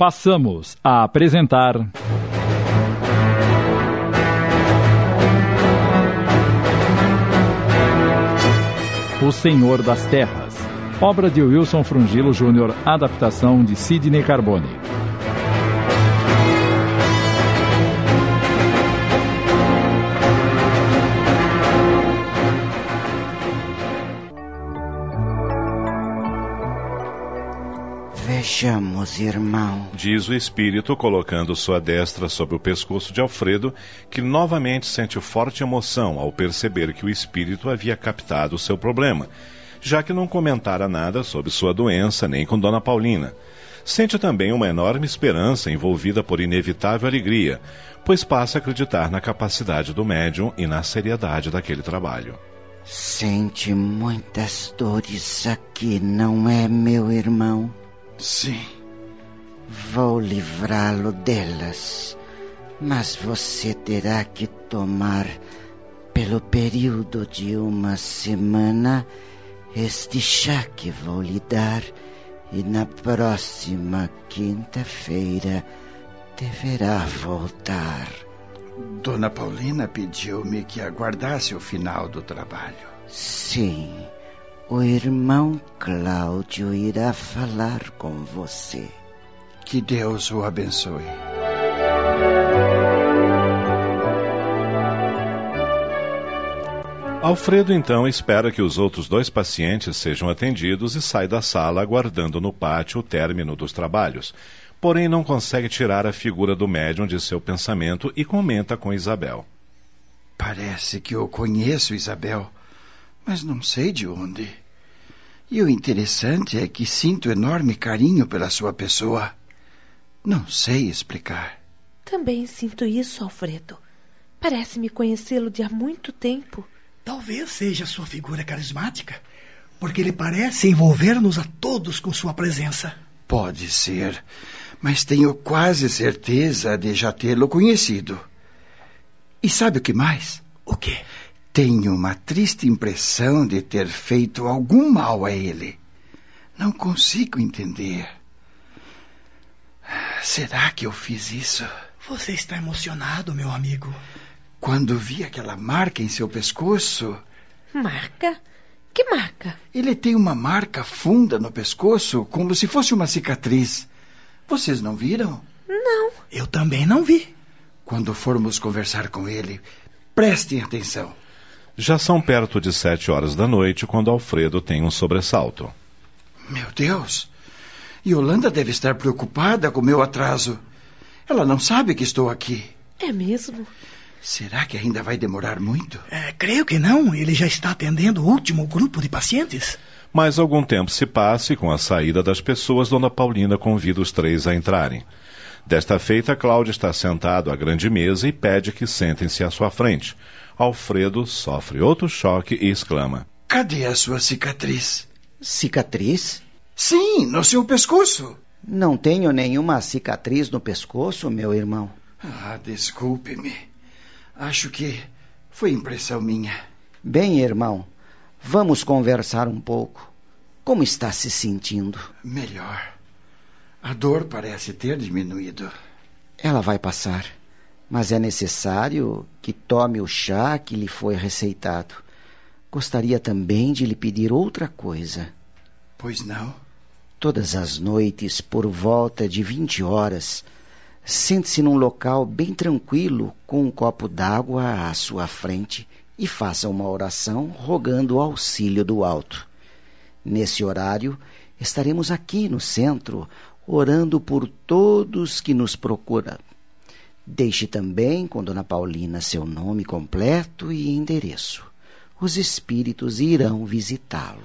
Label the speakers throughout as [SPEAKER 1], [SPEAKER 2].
[SPEAKER 1] Passamos a apresentar. O Senhor das Terras, obra de Wilson Frungilo Júnior, adaptação de Sidney Carbone.
[SPEAKER 2] Vejamos, irmão.
[SPEAKER 3] Diz o espírito, colocando sua destra sobre o pescoço de Alfredo, que novamente sente forte emoção ao perceber que o espírito havia captado seu problema, já que não comentara nada sobre sua doença nem com Dona Paulina. Sente também uma enorme esperança envolvida por inevitável alegria, pois passa a acreditar na capacidade do médium e na seriedade daquele trabalho.
[SPEAKER 2] Sente muitas dores aqui, não é, meu irmão?
[SPEAKER 4] Sim.
[SPEAKER 2] Vou livrá-lo delas, mas você terá que tomar, pelo período de uma semana, este chá que vou lhe dar, e na próxima quinta-feira deverá voltar.
[SPEAKER 4] Dona Paulina pediu-me que aguardasse o final do trabalho.
[SPEAKER 2] Sim. O irmão Cláudio irá falar com você.
[SPEAKER 4] Que Deus o abençoe.
[SPEAKER 3] Alfredo então espera que os outros dois pacientes sejam atendidos e sai da sala aguardando no pátio o término dos trabalhos. Porém, não consegue tirar a figura do médium de seu pensamento e comenta com Isabel.
[SPEAKER 4] Parece que eu conheço Isabel mas não sei de onde. E o interessante é que sinto enorme carinho pela sua pessoa. Não sei explicar.
[SPEAKER 5] Também sinto isso, Alfredo. Parece-me conhecê-lo de há muito tempo.
[SPEAKER 6] Talvez seja sua figura carismática, porque ele parece envolver-nos a todos com sua presença.
[SPEAKER 4] Pode ser, mas tenho quase certeza de já tê-lo conhecido. E sabe o que mais?
[SPEAKER 6] O quê?
[SPEAKER 4] Tenho uma triste impressão de ter feito algum mal a ele. Não consigo entender. Será que eu fiz isso?
[SPEAKER 6] Você está emocionado, meu amigo.
[SPEAKER 4] Quando vi aquela marca em seu pescoço.
[SPEAKER 5] Marca? Que marca?
[SPEAKER 4] Ele tem uma marca funda no pescoço, como se fosse uma cicatriz. Vocês não viram?
[SPEAKER 5] Não.
[SPEAKER 6] Eu também não vi.
[SPEAKER 4] Quando formos conversar com ele, prestem atenção.
[SPEAKER 3] Já são perto de sete horas da noite quando Alfredo tem um sobressalto.
[SPEAKER 4] Meu Deus! Yolanda deve estar preocupada com meu atraso. Ela não sabe que estou aqui.
[SPEAKER 5] É mesmo?
[SPEAKER 4] Será que ainda vai demorar muito?
[SPEAKER 6] É, creio que não. Ele já está atendendo o último grupo de pacientes.
[SPEAKER 3] Mas algum tempo se passa e com a saída das pessoas, Dona Paulina convida os três a entrarem. Desta feita, Cláudio está sentado à grande mesa e pede que sentem-se à sua frente. Alfredo sofre outro choque e exclama:
[SPEAKER 4] Cadê a sua cicatriz?
[SPEAKER 2] Cicatriz?
[SPEAKER 4] Sim, no seu pescoço.
[SPEAKER 2] Não tenho nenhuma cicatriz no pescoço, meu irmão.
[SPEAKER 4] Ah, desculpe-me. Acho que foi impressão minha.
[SPEAKER 2] Bem, irmão, vamos conversar um pouco. Como está se sentindo?
[SPEAKER 4] Melhor. A dor parece ter diminuído.
[SPEAKER 2] Ela vai passar mas é necessário que tome o chá que lhe foi receitado. Gostaria também de lhe pedir outra coisa.
[SPEAKER 4] Pois não?
[SPEAKER 2] Todas as noites, por volta de vinte horas, sente-se num local bem tranquilo, com um copo d'água à sua frente e faça uma oração rogando o auxílio do alto. Nesse horário, estaremos aqui no centro, orando por todos que nos procuram Deixe também com Dona Paulina seu nome completo e endereço. Os espíritos irão visitá-lo.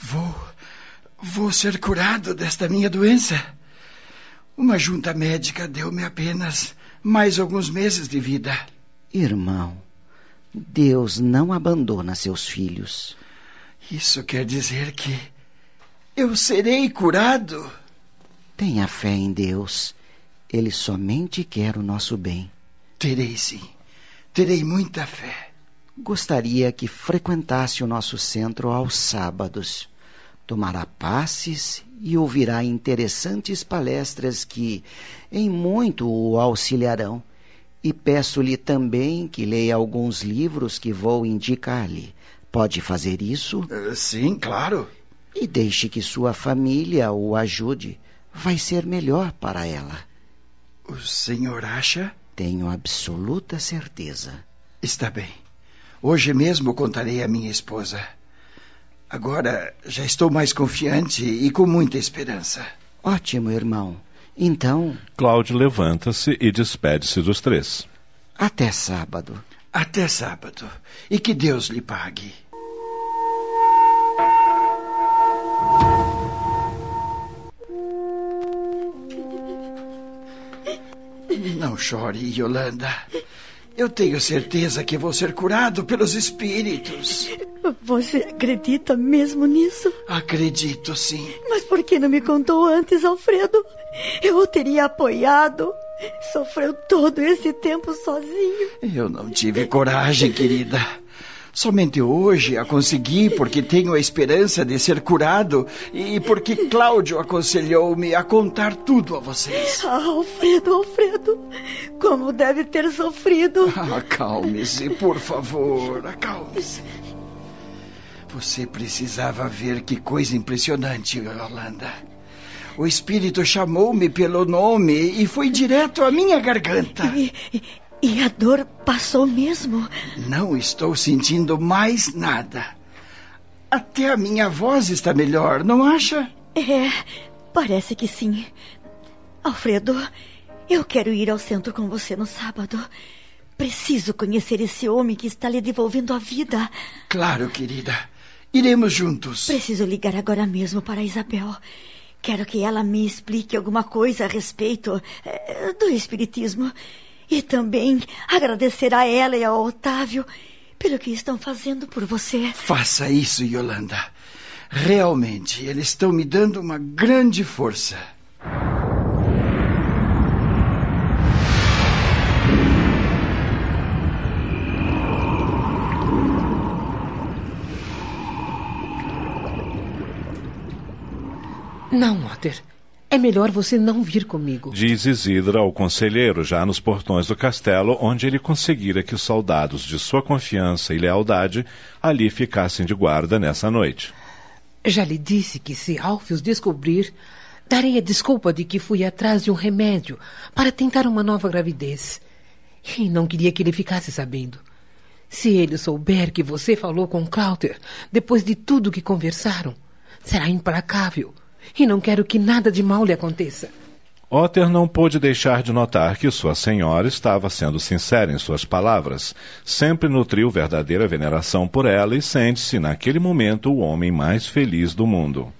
[SPEAKER 4] Vou. Vou ser curado desta minha doença. Uma junta médica deu-me apenas mais alguns meses de vida.
[SPEAKER 2] Irmão, Deus não abandona seus filhos.
[SPEAKER 4] Isso quer dizer que eu serei curado?
[SPEAKER 2] Tenha fé em Deus ele somente quer o nosso bem.
[SPEAKER 4] Terei sim. Terei muita fé.
[SPEAKER 2] Gostaria que frequentasse o nosso centro aos sábados. tomará passes e ouvirá interessantes palestras que em muito o auxiliarão. E peço-lhe também que leia alguns livros que vou indicar-lhe. Pode fazer isso?
[SPEAKER 4] Uh, sim, claro.
[SPEAKER 2] E deixe que sua família o ajude. Vai ser melhor para ela.
[SPEAKER 4] O senhor acha?
[SPEAKER 2] Tenho absoluta certeza.
[SPEAKER 4] Está bem. Hoje mesmo contarei à minha esposa. Agora já estou mais confiante e com muita esperança.
[SPEAKER 2] Ótimo, irmão. Então.
[SPEAKER 3] Cláudio levanta-se e despede-se dos três.
[SPEAKER 2] Até sábado.
[SPEAKER 4] Até sábado. E que Deus lhe pague. Chore, Yolanda. Eu tenho certeza que vou ser curado pelos espíritos.
[SPEAKER 5] Você acredita mesmo nisso?
[SPEAKER 4] Acredito, sim.
[SPEAKER 5] Mas por que não me contou antes, Alfredo? Eu o teria apoiado. Sofreu todo esse tempo sozinho.
[SPEAKER 4] Eu não tive coragem, querida. Somente hoje a consegui porque tenho a esperança de ser curado e porque Cláudio aconselhou-me a contar tudo a vocês.
[SPEAKER 5] Ah, Alfredo, Alfredo, como deve ter sofrido.
[SPEAKER 4] Acalme-se, por favor, acalme-se. Você precisava ver que coisa impressionante, Yolanda. O espírito chamou-me pelo nome e foi direto à minha garganta.
[SPEAKER 5] E, e a dor passou mesmo?
[SPEAKER 4] Não estou sentindo mais nada. Até a minha voz está melhor, não acha?
[SPEAKER 5] É, parece que sim. Alfredo, eu quero ir ao centro com você no sábado. Preciso conhecer esse homem que está lhe devolvendo a vida.
[SPEAKER 4] Claro, querida. Iremos juntos.
[SPEAKER 5] Preciso ligar agora mesmo para Isabel. Quero que ela me explique alguma coisa a respeito é, do Espiritismo. E também agradecer a ela e ao Otávio pelo que estão fazendo por você.
[SPEAKER 4] Faça isso, Yolanda. Realmente, eles estão me dando uma grande força.
[SPEAKER 7] Não, Otter. É melhor você não vir comigo.
[SPEAKER 3] Diz Isidra ao conselheiro, já nos portões do castelo, onde ele conseguira que os soldados de sua confiança e lealdade ali ficassem de guarda nessa noite.
[SPEAKER 7] Já lhe disse que se Alfios descobrir, darei a desculpa de que fui atrás de um remédio para tentar uma nova gravidez. E não queria que ele ficasse sabendo. Se ele souber que você falou com Clouter depois de tudo que conversaram, será implacável e não quero que nada de mal lhe aconteça.
[SPEAKER 3] Otter não pôde deixar de notar que sua senhora estava sendo sincera em suas palavras. Sempre nutriu verdadeira veneração por ela e sente-se, naquele momento, o homem mais feliz do mundo.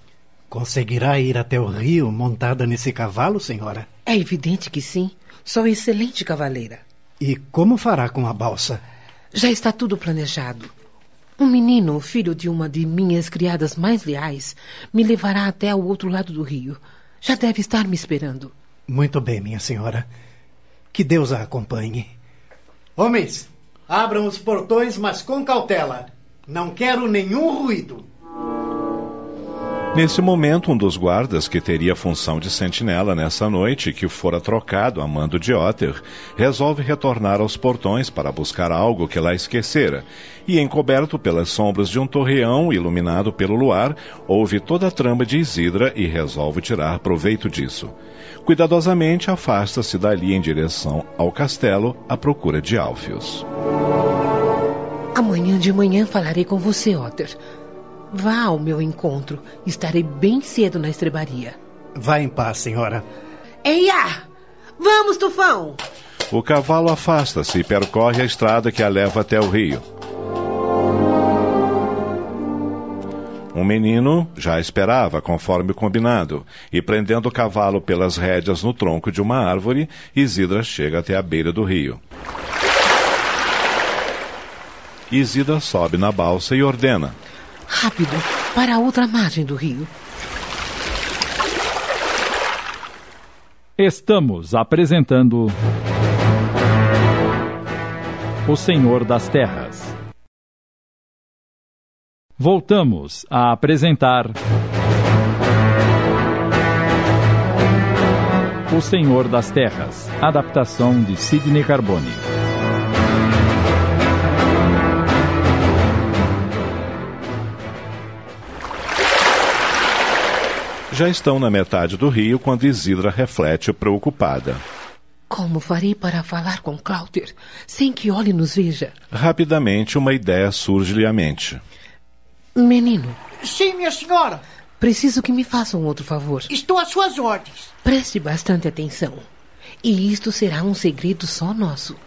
[SPEAKER 6] Conseguirá ir até o rio montada nesse cavalo, senhora?
[SPEAKER 7] É evidente que sim. Sou excelente cavaleira.
[SPEAKER 6] E como fará com a balsa?
[SPEAKER 7] Já está tudo planejado. Um menino, filho de uma de minhas criadas mais leais, me levará até o outro lado do rio. Já deve estar me esperando.
[SPEAKER 6] Muito bem, minha senhora. Que Deus a acompanhe. Homens, abram os portões, mas com cautela. Não quero nenhum ruído.
[SPEAKER 3] Nesse momento, um dos guardas, que teria função de sentinela nessa noite que fora trocado a mando de Otter, resolve retornar aos portões para buscar algo que lá esquecera. E, encoberto pelas sombras de um torreão iluminado pelo luar, ouve toda a trama de Isidra e resolve tirar proveito disso. Cuidadosamente afasta-se dali em direção ao castelo à procura de Alfios.
[SPEAKER 7] Amanhã de manhã falarei com você, Otter. Vá ao meu encontro. Estarei bem cedo na estrebaria.
[SPEAKER 6] Vá em paz, senhora.
[SPEAKER 7] Eia! Vamos, Tufão!
[SPEAKER 3] O cavalo afasta-se e percorre a estrada que a leva até o rio. Um menino já esperava, conforme combinado, e prendendo o cavalo pelas rédeas no tronco de uma árvore, Isidra chega até a beira do rio. Isidra sobe na balsa e ordena:
[SPEAKER 7] Rápido, para a outra margem do rio.
[SPEAKER 1] Estamos apresentando. O Senhor das Terras. Voltamos a apresentar. O Senhor das Terras, adaptação de Sidney Carbone.
[SPEAKER 3] Já estão na metade do rio quando Isidra reflete preocupada.
[SPEAKER 7] Como farei para falar com Cláudio sem que Olhe nos veja?
[SPEAKER 3] Rapidamente, uma ideia surge-lhe à mente.
[SPEAKER 7] Menino.
[SPEAKER 8] Sim, minha senhora.
[SPEAKER 7] Preciso que me faça um outro favor.
[SPEAKER 8] Estou às suas ordens.
[SPEAKER 7] Preste bastante atenção. E isto será um segredo só nosso.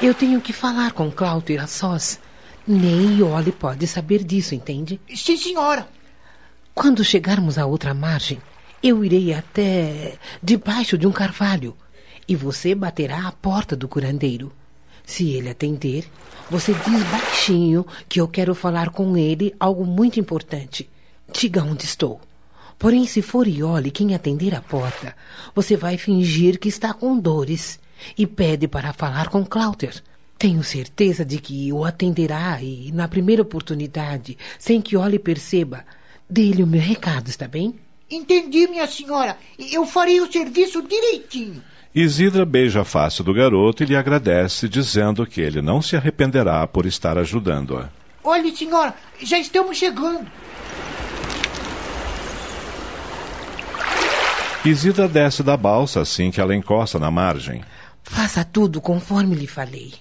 [SPEAKER 7] Eu tenho que falar com Cláudio a sós. Nem Iole pode saber disso, entende?
[SPEAKER 8] Sim, senhora.
[SPEAKER 7] Quando chegarmos à outra margem, eu irei até debaixo de um carvalho e você baterá à porta do curandeiro. Se ele atender, você diz baixinho que eu quero falar com ele algo muito importante. Diga onde estou. Porém, se for Iole quem atender a porta, você vai fingir que está com dores e pede para falar com Cláudio. Tenho certeza de que o atenderá e, na primeira oportunidade, sem que Iole perceba, Dê-lhe o meu recado, está bem?
[SPEAKER 8] Entendi, minha senhora. Eu farei o serviço direitinho.
[SPEAKER 3] Isidra beija a face do garoto e lhe agradece, dizendo que ele não se arrependerá por estar ajudando-a.
[SPEAKER 8] Olhe, senhora, já estamos chegando.
[SPEAKER 3] Isidra desce da balsa assim que ela encosta na margem.
[SPEAKER 7] Faça tudo conforme lhe falei.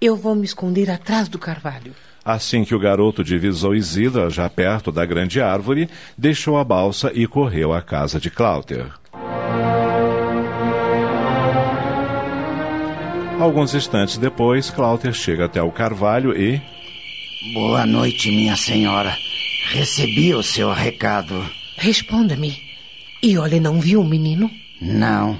[SPEAKER 7] Eu vou me esconder atrás do carvalho.
[SPEAKER 3] Assim que o garoto divisou Isidra, já perto da grande árvore, deixou a balsa e correu à casa de Cláudia. Alguns instantes depois, Cláudia chega até o carvalho e.
[SPEAKER 2] Boa noite, minha senhora. Recebi o seu recado.
[SPEAKER 7] Responda-me. E olha, não viu o menino?
[SPEAKER 2] Não.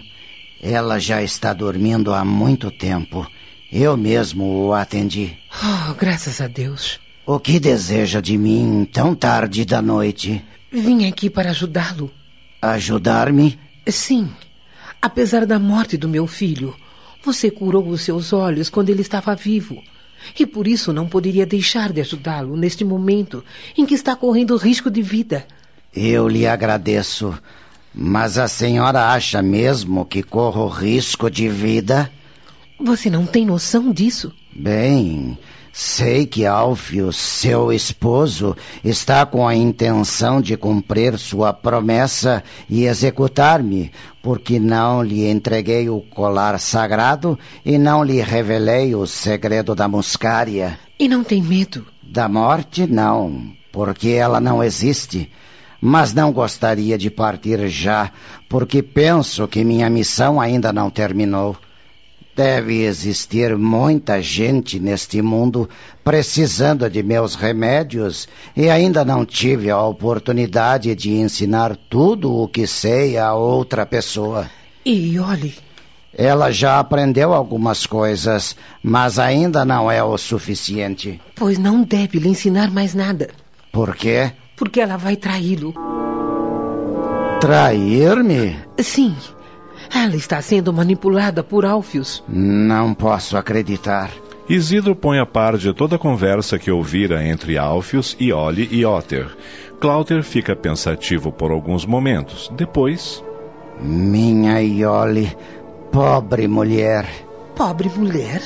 [SPEAKER 2] Ela já está dormindo há muito tempo. Eu mesmo o atendi.
[SPEAKER 7] Oh, graças a Deus.
[SPEAKER 2] O que deseja de mim tão tarde da noite?
[SPEAKER 7] Vim aqui para ajudá-lo.
[SPEAKER 2] Ajudar-me?
[SPEAKER 7] Sim. Apesar da morte do meu filho, você curou os seus olhos quando ele estava vivo. E por isso não poderia deixar de ajudá-lo neste momento em que está correndo risco de vida.
[SPEAKER 2] Eu lhe agradeço. Mas a senhora acha mesmo que corro risco de vida?
[SPEAKER 7] Você não tem noção disso?
[SPEAKER 2] Bem, sei que Alfio, seu esposo, está com a intenção de cumprir sua promessa e executar-me, porque não lhe entreguei o colar sagrado e não lhe revelei o segredo da muscária.
[SPEAKER 7] E não tem medo?
[SPEAKER 2] Da morte, não, porque ela não existe. Mas não gostaria de partir já, porque penso que minha missão ainda não terminou. Deve existir muita gente neste mundo precisando de meus remédios e ainda não tive a oportunidade de ensinar tudo o que sei a outra pessoa.
[SPEAKER 7] E olhe.
[SPEAKER 2] Ela já aprendeu algumas coisas, mas ainda não é o suficiente.
[SPEAKER 7] Pois não deve lhe ensinar mais nada.
[SPEAKER 2] Por quê?
[SPEAKER 7] Porque ela vai traí-lo.
[SPEAKER 2] Trair-me?
[SPEAKER 7] Sim. Ela está sendo manipulada por Alfios.
[SPEAKER 2] Não posso acreditar.
[SPEAKER 3] Isidro põe a par de toda a conversa que ouvira entre Alfios, Iole e Otter. Cláudio fica pensativo por alguns momentos. Depois.
[SPEAKER 2] Minha Iole, pobre mulher.
[SPEAKER 7] Pobre mulher?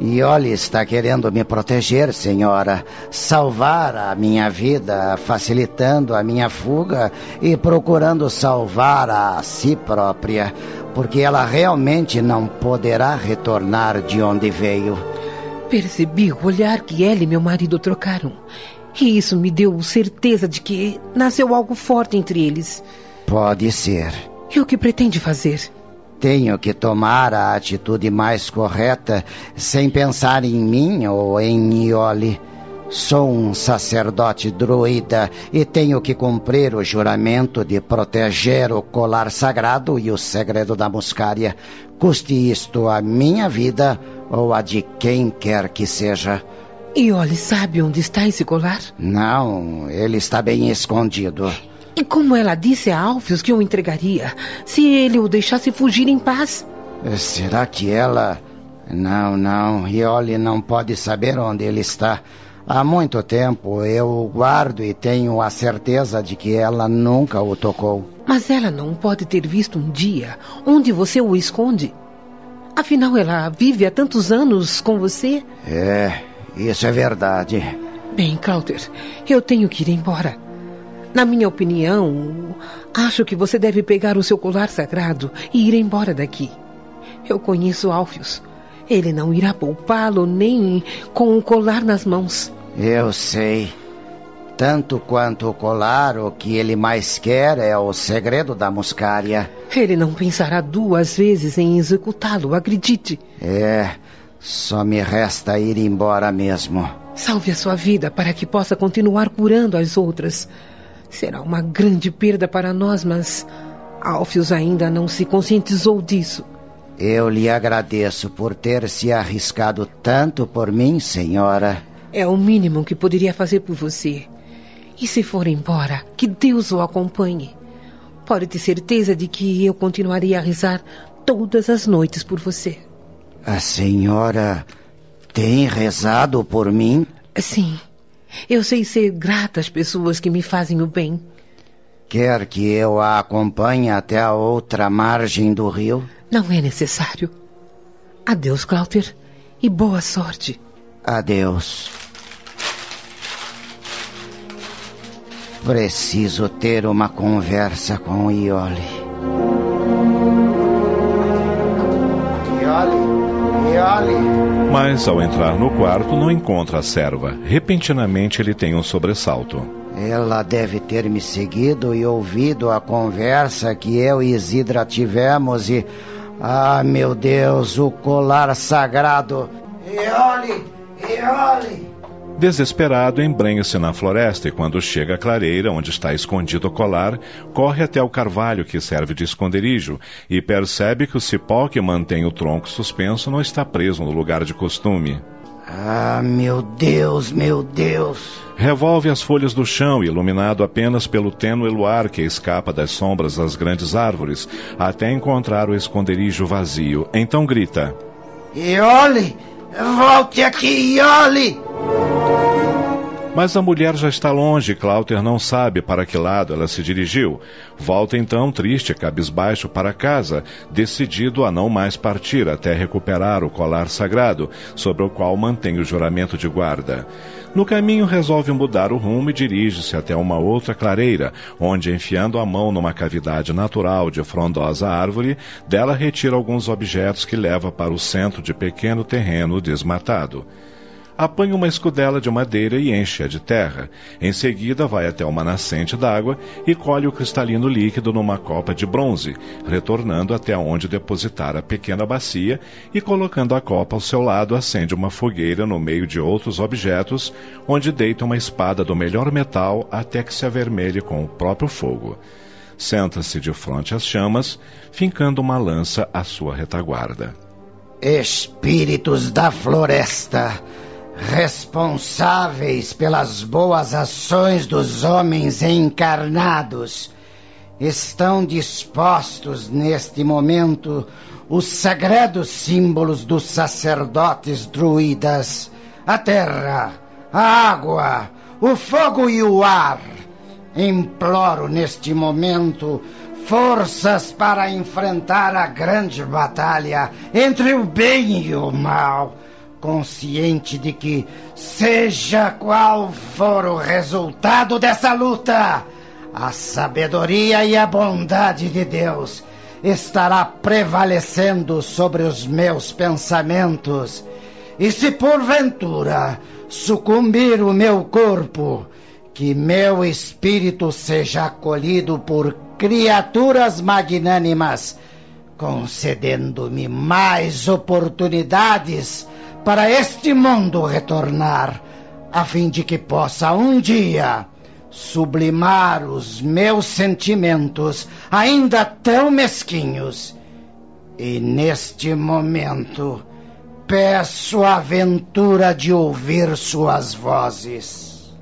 [SPEAKER 2] Iole está querendo me proteger, senhora, salvar a minha vida, facilitando a minha fuga e procurando salvar a si própria, porque ela realmente não poderá retornar de onde veio.
[SPEAKER 7] Percebi o olhar que ela e meu marido trocaram. E isso me deu certeza de que nasceu algo forte entre eles.
[SPEAKER 2] Pode ser.
[SPEAKER 7] E o que pretende fazer?
[SPEAKER 2] Tenho que tomar a atitude mais correta sem pensar em mim ou em Iole. Sou um sacerdote druida e tenho que cumprir o juramento de proteger o colar sagrado e o segredo da muscária, custe isto a minha vida ou a de quem quer que seja.
[SPEAKER 7] Iole sabe onde está esse colar?
[SPEAKER 2] Não, ele está bem escondido.
[SPEAKER 7] E como ela disse a Alfios que o entregaria, se ele o deixasse fugir em paz?
[SPEAKER 2] Será que ela. Não, não. Iole não pode saber onde ele está. Há muito tempo eu o guardo e tenho a certeza de que ela nunca o tocou.
[SPEAKER 7] Mas ela não pode ter visto um dia onde você o esconde. Afinal, ela vive há tantos anos com você.
[SPEAKER 2] É, isso é verdade.
[SPEAKER 7] Bem, Cláudio, eu tenho que ir embora. Na minha opinião, acho que você deve pegar o seu colar sagrado e ir embora daqui. Eu conheço Alfios. Ele não irá poupá-lo nem com o colar nas mãos.
[SPEAKER 2] Eu sei. Tanto quanto o colar, o que ele mais quer é o segredo da muscária.
[SPEAKER 7] Ele não pensará duas vezes em executá-lo, acredite.
[SPEAKER 2] É, só me resta ir embora mesmo.
[SPEAKER 7] Salve a sua vida para que possa continuar curando as outras. Será uma grande perda para nós, mas Alfios ainda não se conscientizou disso.
[SPEAKER 2] Eu lhe agradeço por ter se arriscado tanto por mim, senhora.
[SPEAKER 7] É o mínimo que poderia fazer por você. E se for embora, que Deus o acompanhe. Pode ter certeza de que eu continuarei a rezar todas as noites por você.
[SPEAKER 2] A senhora tem rezado por mim?
[SPEAKER 7] Sim. Eu sei ser grata às pessoas que me fazem o bem.
[SPEAKER 2] Quer que eu a acompanhe até a outra margem do rio?
[SPEAKER 7] Não é necessário. Adeus, Cláudio, e boa sorte.
[SPEAKER 2] Adeus. Preciso ter uma conversa com Iole. Iole, Iole.
[SPEAKER 3] Mas ao entrar no quarto não encontra a serva. Repentinamente ele tem um sobressalto.
[SPEAKER 2] Ela deve ter me seguido e ouvido a conversa que eu e Isidra tivemos e. Ah, meu Deus, o colar sagrado. Iole, Iole.
[SPEAKER 3] Desesperado, embrenha-se na floresta e, quando chega à clareira onde está escondido o colar, corre até o carvalho que serve de esconderijo e percebe que o cipó que mantém o tronco suspenso não está preso no lugar de costume.
[SPEAKER 2] Ah, meu Deus, meu Deus!
[SPEAKER 3] Revolve as folhas do chão, iluminado apenas pelo tênue luar que escapa das sombras das grandes árvores, até encontrar o esconderijo vazio. Então grita:
[SPEAKER 2] Iole! Volte aqui, Iole!
[SPEAKER 3] Mas a mulher já está longe e Cláuter não sabe para que lado ela se dirigiu. Volta então, triste, cabisbaixo, para casa, decidido a não mais partir até recuperar o colar sagrado, sobre o qual mantém o juramento de guarda. No caminho, resolve mudar o rumo e dirige-se até uma outra clareira, onde, enfiando a mão numa cavidade natural de frondosa árvore, dela retira alguns objetos que leva para o centro de pequeno terreno desmatado apanha uma escudela de madeira e enche-a de terra. Em seguida, vai até uma nascente d'água e colhe o cristalino líquido numa copa de bronze, retornando até onde depositar a pequena bacia e, colocando a copa ao seu lado, acende uma fogueira no meio de outros objetos, onde deita uma espada do melhor metal até que se avermelhe com o próprio fogo. Senta-se de frente às chamas, fincando uma lança à sua retaguarda.
[SPEAKER 2] Espíritos da floresta! Responsáveis pelas boas ações dos homens encarnados, estão dispostos neste momento os sagrados símbolos dos sacerdotes druidas, a terra, a água, o fogo e o ar. Imploro neste momento forças para enfrentar a grande batalha entre o bem e o mal consciente de que, seja qual for o resultado dessa luta, a sabedoria e a bondade de Deus estará prevalecendo sobre os meus pensamentos. E se porventura sucumbir o meu corpo, que meu espírito seja acolhido por criaturas magnânimas, concedendo-me mais oportunidades para este mundo retornar, a fim de que possa um dia sublimar os meus sentimentos, ainda tão mesquinhos. E neste momento, peço a aventura de ouvir suas vozes.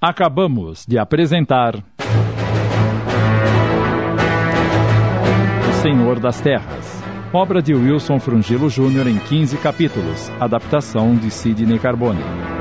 [SPEAKER 1] Acabamos de apresentar. Senhor das Terras. Obra de Wilson Frungilo Jr. em 15 capítulos. Adaptação de Sidney Carbone.